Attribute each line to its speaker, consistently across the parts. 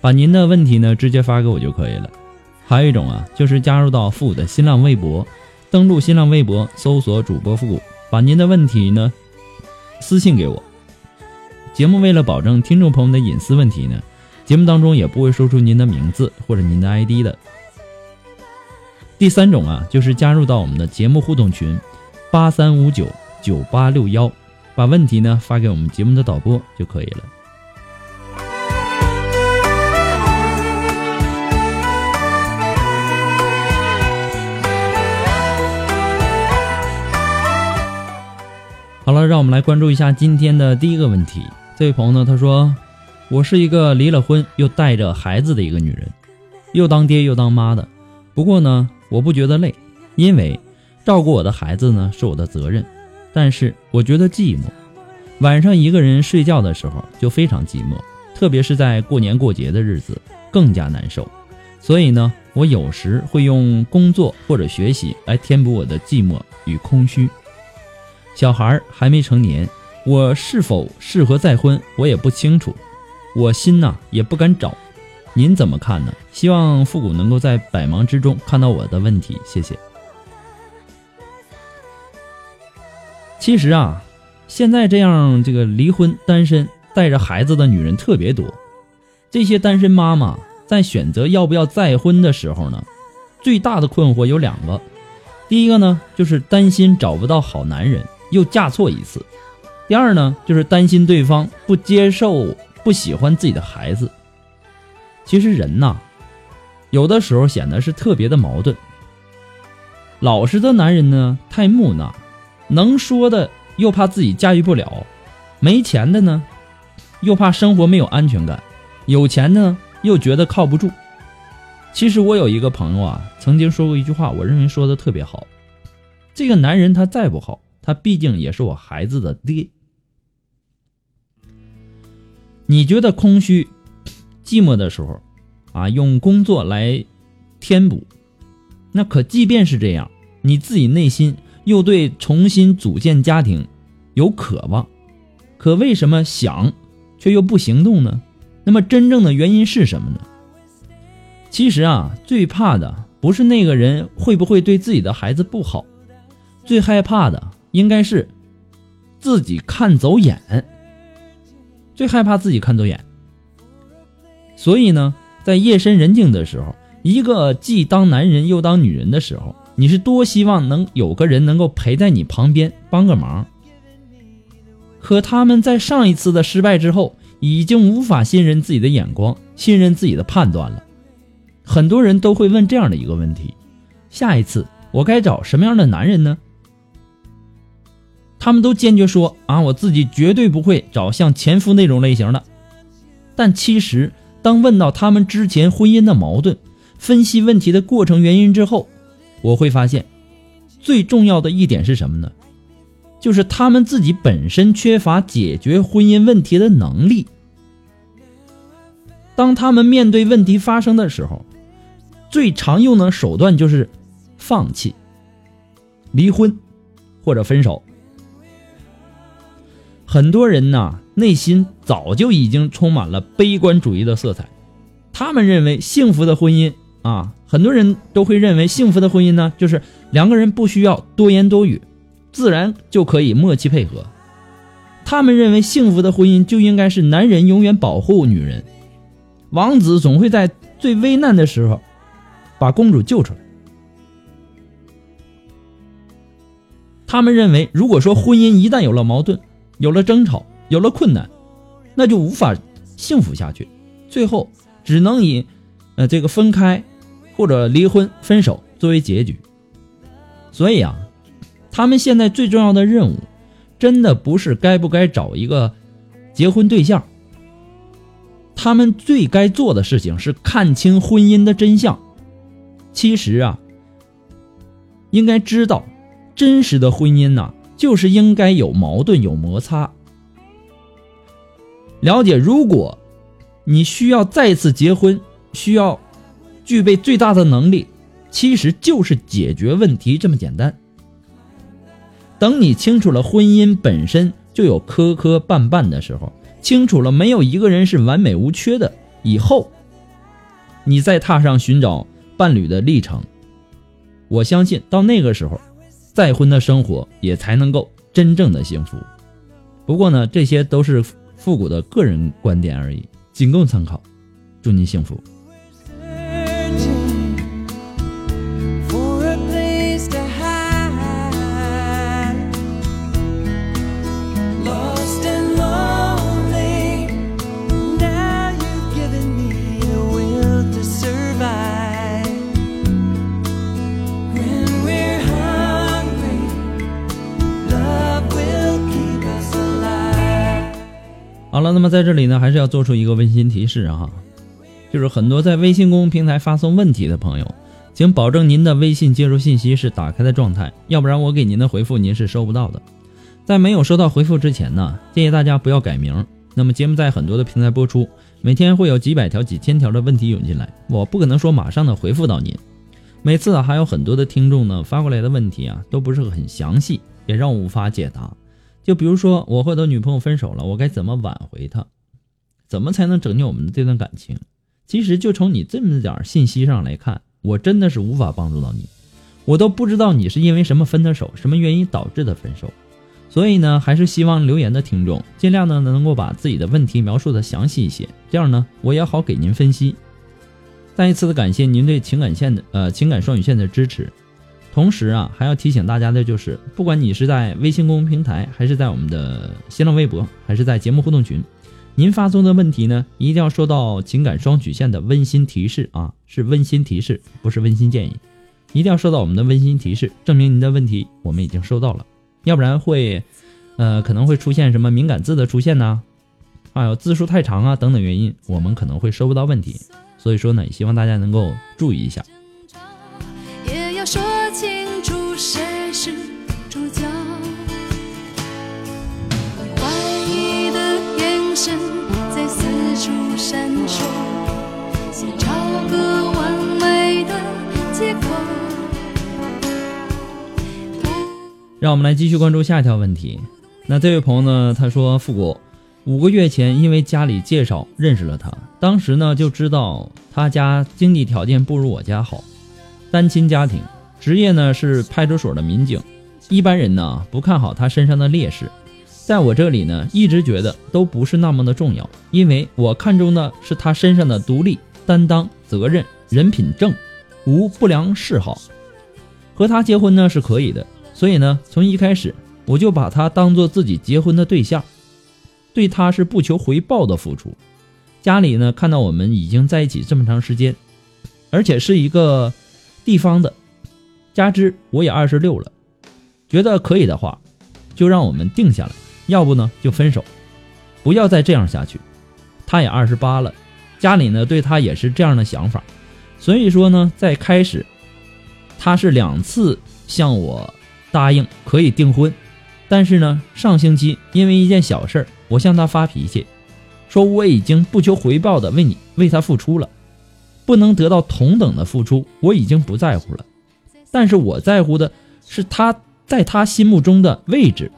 Speaker 1: 把您的问题呢直接发给我就可以了。还有一种啊，就是加入到复古的新浪微博，登录新浪微博搜索主播复古，把您的问题呢私信给我。节目为了保证听众朋友的隐私问题呢，节目当中也不会说出您的名字或者您的 ID 的。第三种啊，就是加入到我们的节目互动群八三五九九八六幺，把问题呢发给我们节目的导播就可以了。了，让我们来关注一下今天的第一个问题。这位朋友呢，他说：“我是一个离了婚又带着孩子的一个女人，又当爹又当妈的。不过呢，我不觉得累，因为照顾我的孩子呢是我的责任。但是我觉得寂寞，晚上一个人睡觉的时候就非常寂寞，特别是在过年过节的日子更加难受。所以呢，我有时会用工作或者学习来填补我的寂寞与空虚。”小孩还没成年，我是否适合再婚，我也不清楚，我心呐也不敢找，您怎么看呢？希望复古能够在百忙之中看到我的问题，谢谢。其实啊，现在这样这个离婚单身带着孩子的女人特别多，这些单身妈妈在选择要不要再婚的时候呢，最大的困惑有两个，第一个呢就是担心找不到好男人。又嫁错一次，第二呢，就是担心对方不接受、不喜欢自己的孩子。其实人呐，有的时候显得是特别的矛盾。老实的男人呢，太木讷；能说的又怕自己驾驭不了；没钱的呢，又怕生活没有安全感；有钱的呢，又觉得靠不住。其实我有一个朋友啊，曾经说过一句话，我认为说的特别好：这个男人他再不好。他毕竟也是我孩子的爹。你觉得空虚、寂寞的时候，啊，用工作来填补，那可即便是这样，你自己内心又对重新组建家庭有渴望，可为什么想却又不行动呢？那么真正的原因是什么呢？其实啊，最怕的不是那个人会不会对自己的孩子不好，最害怕的。应该是自己看走眼，最害怕自己看走眼。所以呢，在夜深人静的时候，一个既当男人又当女人的时候，你是多希望能有个人能够陪在你旁边帮个忙。可他们在上一次的失败之后，已经无法信任自己的眼光，信任自己的判断了。很多人都会问这样的一个问题：下一次我该找什么样的男人呢？他们都坚决说啊，我自己绝对不会找像前夫那种类型的。但其实，当问到他们之前婚姻的矛盾，分析问题的过程原因之后，我会发现，最重要的一点是什么呢？就是他们自己本身缺乏解决婚姻问题的能力。当他们面对问题发生的时候，最常用的手段就是放弃、离婚或者分手。很多人呐，内心早就已经充满了悲观主义的色彩。他们认为幸福的婚姻啊，很多人都会认为幸福的婚姻呢，就是两个人不需要多言多语，自然就可以默契配合。他们认为幸福的婚姻就应该是男人永远保护女人，王子总会在最危难的时候把公主救出来。他们认为，如果说婚姻一旦有了矛盾，有了争吵，有了困难，那就无法幸福下去，最后只能以呃这个分开或者离婚、分手作为结局。所以啊，他们现在最重要的任务，真的不是该不该找一个结婚对象，他们最该做的事情是看清婚姻的真相。其实啊，应该知道，真实的婚姻呐。就是应该有矛盾、有摩擦。了解，如果你需要再次结婚，需要具备最大的能力，其实就是解决问题这么简单。等你清楚了婚姻本身就有磕磕绊绊的时候，清楚了没有一个人是完美无缺的以后，你再踏上寻找伴侣的历程，我相信到那个时候。再婚的生活也才能够真正的幸福。不过呢，这些都是复古的个人观点而已，仅供参考。祝您幸福。在这里呢，还是要做出一个温馨提示啊，就是很多在微信公众平台发送问题的朋友，请保证您的微信接收信息是打开的状态，要不然我给您的回复您是收不到的。在没有收到回复之前呢，建议大家不要改名。那么节目在很多的平台播出，每天会有几百条、几千条的问题涌进来，我不可能说马上的回复到您。每次啊，还有很多的听众呢发过来的问题啊，都不是很详细，也让我无法解答。就比如说，我和我女朋友分手了，我该怎么挽回她？怎么才能拯救我们的这段感情？其实就从你这么点信息上来看，我真的是无法帮助到你。我都不知道你是因为什么分的手，什么原因导致的分手。所以呢，还是希望留言的听众尽量呢能够把自己的问题描述的详细一些，这样呢我也好给您分析。再一次的感谢您对情感线的呃情感双语线的支持。同时啊，还要提醒大家的就是，不管你是在微信公众平台，还是在我们的新浪微博，还是在节目互动群，您发送的问题呢，一定要收到情感双曲线的温馨提示啊，是温馨提示，不是温馨建议，一定要收到我们的温馨提示，证明您的问题我们已经收到了，要不然会，呃，可能会出现什么敏感字的出现呢？还有字数太长啊等等原因，我们可能会收不到问题，所以说呢，也希望大家能够注意一下。
Speaker 2: 人我在四处闪烁，先找个完美的
Speaker 1: 让我们来继续关注下一条问题。那这位朋友呢？他说：“复古，五个月前因为家里介绍认识了他，当时呢就知道他家经济条件不如我家好，单亲家庭，职业呢是派出所的民警。一般人呢不看好他身上的劣势，在我这里呢一直觉得都不是那么的重要，因为我看中的是他身上的独立、担当、责任、人品正，无不良嗜好。和他结婚呢是可以的。”所以呢，从一开始我就把他当做自己结婚的对象，对他是不求回报的付出。家里呢看到我们已经在一起这么长时间，而且是一个地方的，加之我也二十六了，觉得可以的话，就让我们定下来；要不呢就分手，不要再这样下去。他也二十八了，家里呢对他也是这样的想法，所以说呢在开始他是两次向我答应可以订婚，但是呢，上星期因为一件小事儿，我向他发脾气，说我已经不求回报的为你为他付出了，不能得到同等的付出，我已经不在乎了。但是我在乎的是他在他心目中的位置。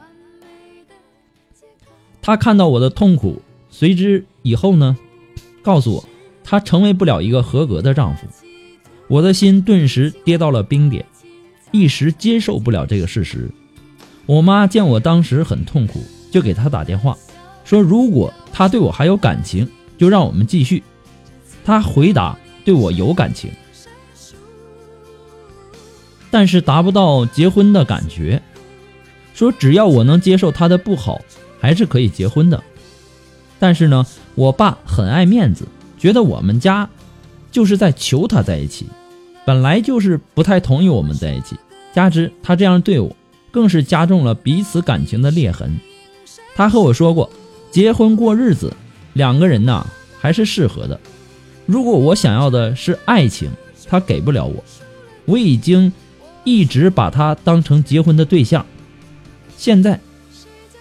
Speaker 1: 他看到我的痛苦，随之以后呢，告诉我，他成为不了一个合格的丈夫。我的心顿时跌到了冰点，一时接受不了这个事实。我妈见我当时很痛苦，就给他打电话，说如果他对我还有感情，就让我们继续。他回答对我有感情，但是达不到结婚的感觉，说只要我能接受他的不好。还是可以结婚的，但是呢，我爸很爱面子，觉得我们家就是在求他在一起，本来就是不太同意我们在一起，加之他这样对我，更是加重了彼此感情的裂痕。他和我说过，结婚过日子，两个人呐还是适合的。如果我想要的是爱情，他给不了我。我已经一直把他当成结婚的对象，现在。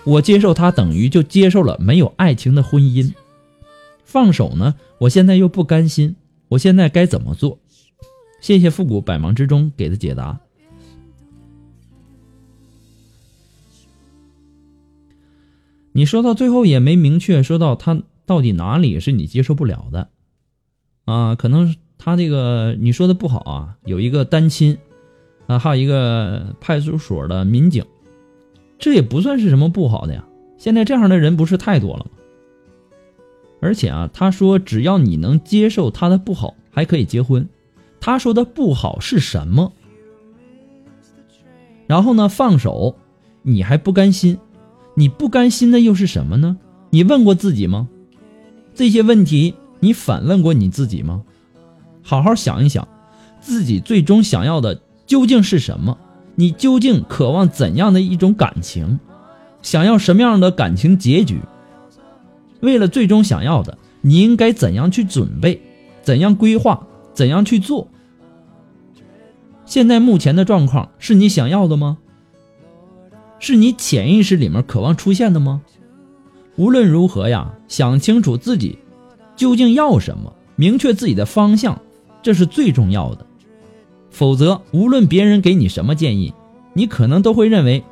Speaker 1: 我接受他，等于就接受了没有爱情的婚姻。放手呢？我现在又不甘心。我现在该怎么做？谢谢复古百忙之中给的解答。你说到最后也没明确说到他到底哪里是你接受不了的啊？可能他这个你说的不好啊，有一个单亲啊，还有一个派出所的民警。这也不算是什么不好的呀，现在这样的人不是太多了吗？而且啊，他说只要你能接受他的不好，还可以结婚。他说的不好是什么？然后呢，放手，你还不甘心？你不甘心的又是什么呢？你问过自己吗？这些问题你反问过你自己吗？好好想一想，自己最终想要的究竟是什么？你究竟渴望怎样的一种感情？想要什么样的感情结局？为了最终想要的，你应该怎样去准备？怎样规划？怎样去做？现在目前的状况是你想要的吗？是你潜意识里面渴望出现的吗？无论如何呀，想清楚自己究竟要什么，明确自己的方向，这是最重要的。否则，无论别人给你什么建议，你可能都会认为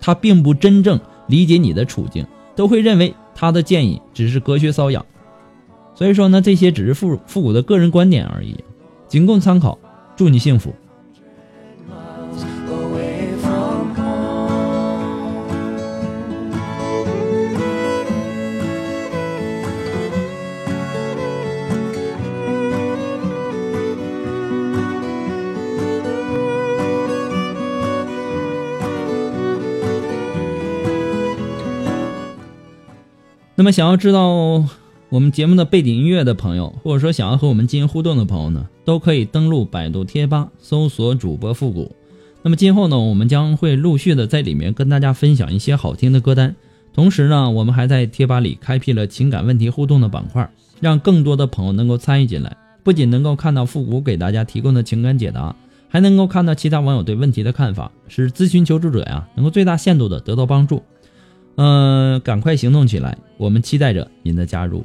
Speaker 1: 他并不真正理解你的处境，都会认为他的建议只是隔靴搔痒。所以说呢，这些只是复复古的个人观点而已，仅供参考。祝你幸福。那么，想要知道我们节目的背景音乐的朋友，或者说想要和我们进行互动的朋友呢，都可以登录百度贴吧搜索主播复古。那么今后呢，我们将会陆续的在里面跟大家分享一些好听的歌单。同时呢，我们还在贴吧里开辟了情感问题互动的板块，让更多的朋友能够参与进来。不仅能够看到复古给大家提供的情感解答，还能够看到其他网友对问题的看法，使咨询求助者呀能够最大限度的得到帮助。嗯，赶快行动起来！我们期待着您的加入。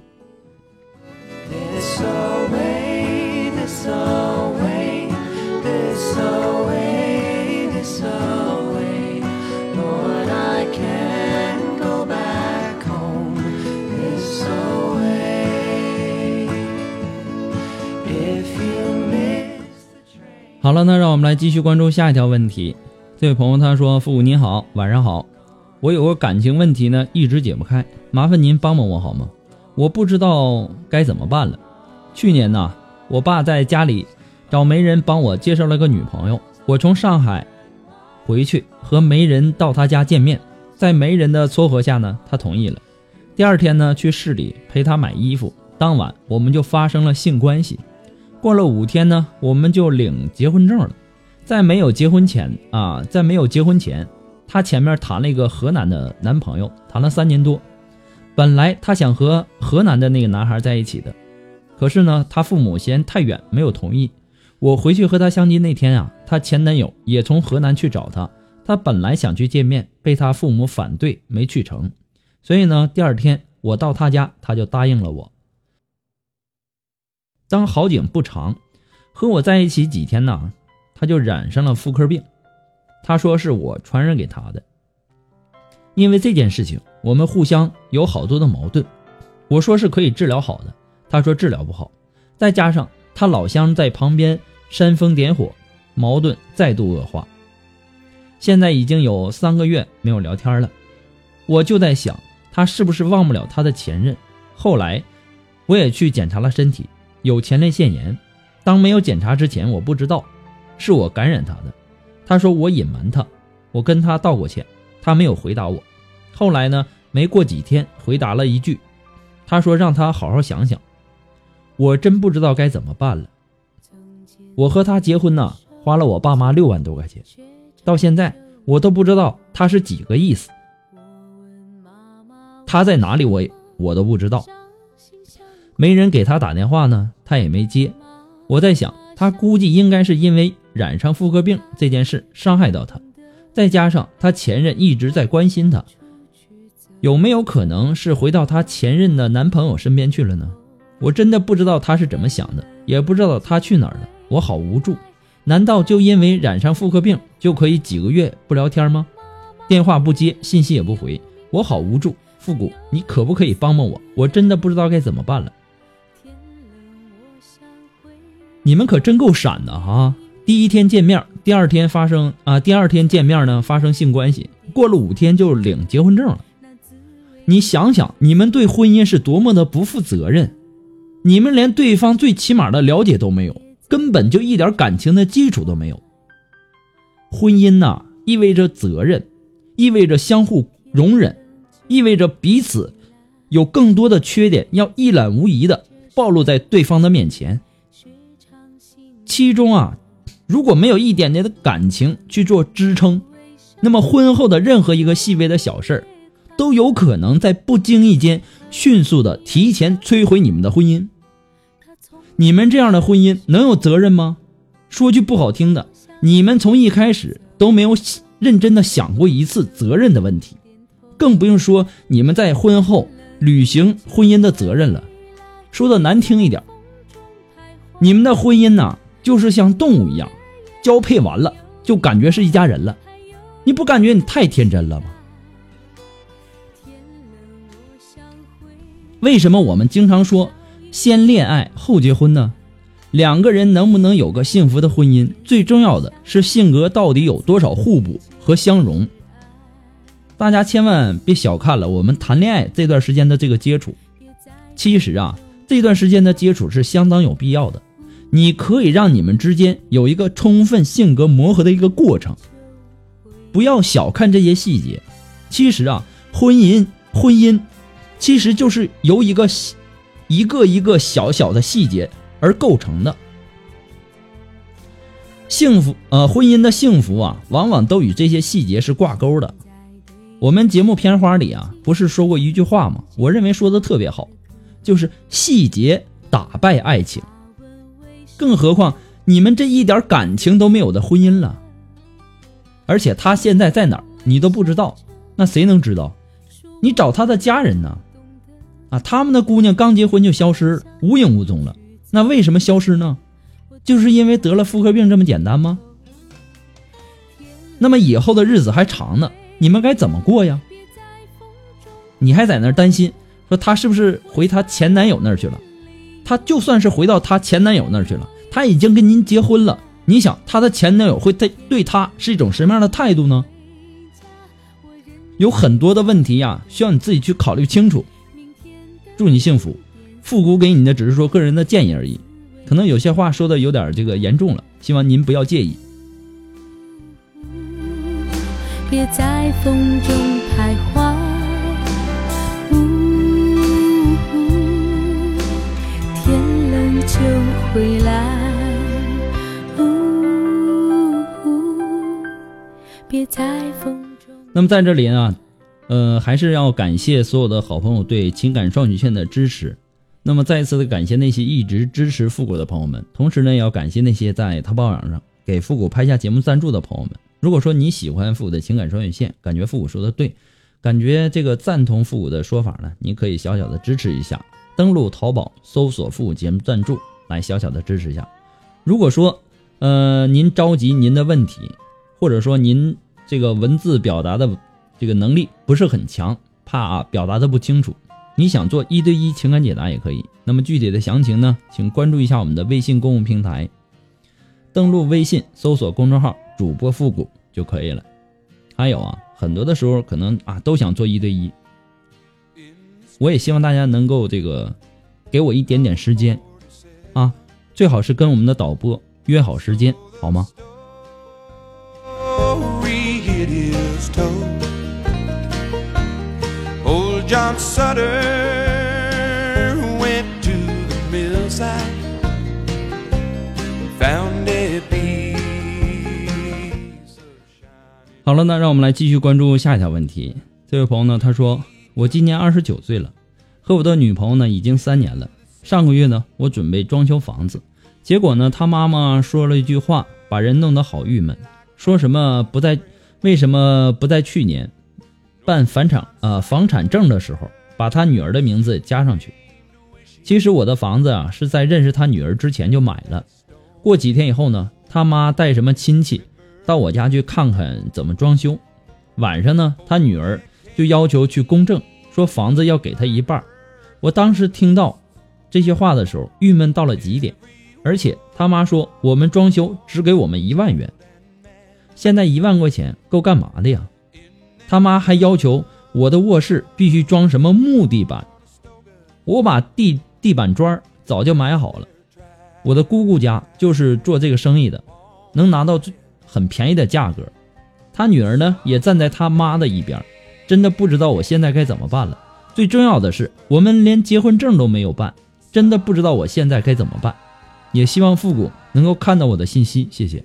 Speaker 1: 好了，那让我们来继续关注下一条问题。这位朋友他说：“父母您好，晚上好。”我有个感情问题呢，一直解不开，麻烦您帮帮我好吗？我不知道该怎么办了。去年呢，我爸在家里找媒人帮我介绍了个女朋友，我从上海回去和媒人到他家见面，在媒人的撮合下呢，他同意了。第二天呢，去市里陪他买衣服，当晚我们就发生了性关系。过了五天呢，我们就领结婚证了。在没有结婚前啊，在没有结婚前。她前面谈了一个河南的男朋友，谈了三年多。本来她想和河南的那个男孩在一起的，可是呢，她父母嫌太远，没有同意。我回去和她相亲那天啊，她前男友也从河南去找她，她本来想去见面，被她父母反对，没去成。所以呢，第二天我到她家，她就答应了我。当好景不长，和我在一起几天呢，她就染上了妇科病。他说是我传染给他的。因为这件事情，我们互相有好多的矛盾。我说是可以治疗好的，他说治疗不好。再加上他老乡在旁边煽风点火，矛盾再度恶化。现在已经有三个月没有聊天了，我就在想，他是不是忘不了他的前任？后来，我也去检查了身体，有前列腺炎。当没有检查之前，我不知道，是我感染他的。他说我隐瞒他，我跟他道过歉。他没有回答我，后来呢？没过几天，回答了一句：“他说让他好好想想。”我真不知道该怎么办了。我和他结婚呢，花了我爸妈六万多块钱，到现在我都不知道他是几个意思。他在哪里？我我都不知道。没人给他打电话呢，他也没接。我在想，他估计应该是因为染上妇科病这件事伤害到他。再加上他前任一直在关心他，有没有可能是回到他前任的男朋友身边去了呢？我真的不知道他是怎么想的，也不知道他去哪儿了，我好无助。难道就因为染上妇科病就可以几个月不聊天吗？电话不接，信息也不回，我好无助。复古，你可不可以帮帮我？我真的不知道该怎么办了。你们可真够闪的哈！第一天见面，第二天发生啊，第二天见面呢发生性关系，过了五天就领结婚证了。你想想，你们对婚姻是多么的不负责任，你们连对方最起码的了解都没有，根本就一点感情的基础都没有。婚姻呐，意味着责任，意味着相互容忍，意味着彼此有更多的缺点要一览无遗的暴露在对方的面前，其中啊。如果没有一点点的感情去做支撑，那么婚后的任何一个细微的小事儿，都有可能在不经意间迅速的提前摧毁你们的婚姻。你们这样的婚姻能有责任吗？说句不好听的，你们从一开始都没有认真的想过一次责任的问题，更不用说你们在婚后履行婚姻的责任了。说的难听一点，你们的婚姻呐，就是像动物一样。交配完了就感觉是一家人了，你不感觉你太天真了吗？为什么我们经常说先恋爱后结婚呢？两个人能不能有个幸福的婚姻，最重要的是性格到底有多少互补和相融。大家千万别小看了我们谈恋爱这段时间的这个接触，其实啊，这段时间的接触是相当有必要的。你可以让你们之间有一个充分性格磨合的一个过程，不要小看这些细节。其实啊，婚姻婚姻其实就是由一个一个一个小小的细节而构成的。幸福呃，婚姻的幸福啊，往往都与这些细节是挂钩的。我们节目片花里啊，不是说过一句话吗？我认为说的特别好，就是细节打败爱情。更何况你们这一点感情都没有的婚姻了，而且他现在在哪儿你都不知道，那谁能知道？你找他的家人呢？啊，他们的姑娘刚结婚就消失，无影无踪了。那为什么消失呢？就是因为得了妇科病这么简单吗？那么以后的日子还长呢，你们该怎么过呀？你还在那担心说她是不是回她前男友那儿去了？她就算是回到她前男友那儿去了。他已经跟您结婚了，你想他的前男友会对对他是一种什么样的态度呢？有很多的问题呀，需要你自己去考虑清楚。祝你幸福，复古给你的只是说个人的建议而已，可能有些话说的有点这个严重了，希望您不要介意。别在风中徘徊，天冷就回来。那么在这里呢，呃，还是要感谢所有的好朋友对情感双曲线的支持。那么再一次的感谢那些一直支持复古的朋友们，同时呢，也要感谢那些在淘宝网上给复古拍下节目赞助的朋友们。如果说你喜欢复古的情感双曲线，感觉复古说的对，感觉这个赞同复古的说法呢，你可以小小的支持一下，登录淘宝搜索复古节目赞助，来小小的支持一下。如果说，呃，您着急您的问题，或者说您这个文字表达的这个能力不是很强，怕啊表达的不清楚。你想做一对一情感解答也可以，那么具体的详情呢，请关注一下我们的微信公共平台，登录微信搜索公众号“主播复古”就可以了。还有啊，很多的时候可能啊都想做一对一，我也希望大家能够这个给我一点点时间啊，最好是跟我们的导播约好时间，好吗？John Sutter went to the millside, found a piece. 好了，那让我们来继续关注下一条问题。这位朋友呢，他说：“我今年二十九岁了，和我的女朋友呢已经三年了。上个月呢，我准备装修房子，结果呢，他妈妈说了一句话，把人弄得好郁闷，说什么不在，为什么不在去年？”办房产呃房产证的时候，把他女儿的名字加上去。其实我的房子啊是在认识他女儿之前就买了。过几天以后呢，他妈带什么亲戚到我家去看看怎么装修。晚上呢，他女儿就要求去公证，说房子要给他一半。我当时听到这些话的时候，郁闷到了极点。而且他妈说我们装修只给我们一万元，现在一万块钱够干嘛的呀？他妈还要求我的卧室必须装什么木地板，我把地地板砖早就买好了。我的姑姑家就是做这个生意的，能拿到很便宜的价格。他女儿呢也站在他妈的一边，真的不知道我现在该怎么办了。最重要的是，我们连结婚证都没有办，真的不知道我现在该怎么办。也希望复古能够看到我的信息，谢谢。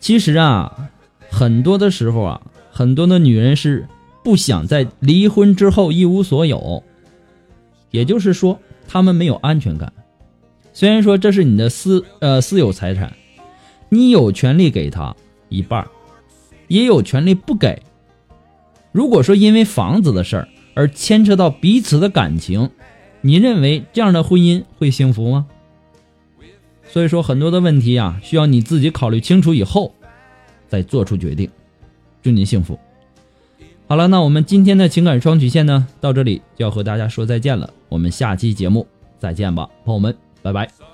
Speaker 1: 其实啊，很多的时候啊，很多的女人是不想在离婚之后一无所有，也就是说，她们没有安全感。虽然说这是你的私呃私有财产，你有权利给他一半，也有权利不给。如果说因为房子的事儿而牵扯到彼此的感情，你认为这样的婚姻会幸福吗？所以说很多的问题啊，需要你自己考虑清楚以后，再做出决定。祝您幸福。好了，那我们今天的情感双曲线呢，到这里就要和大家说再见了。我们下期节目再见吧，朋友们，拜拜。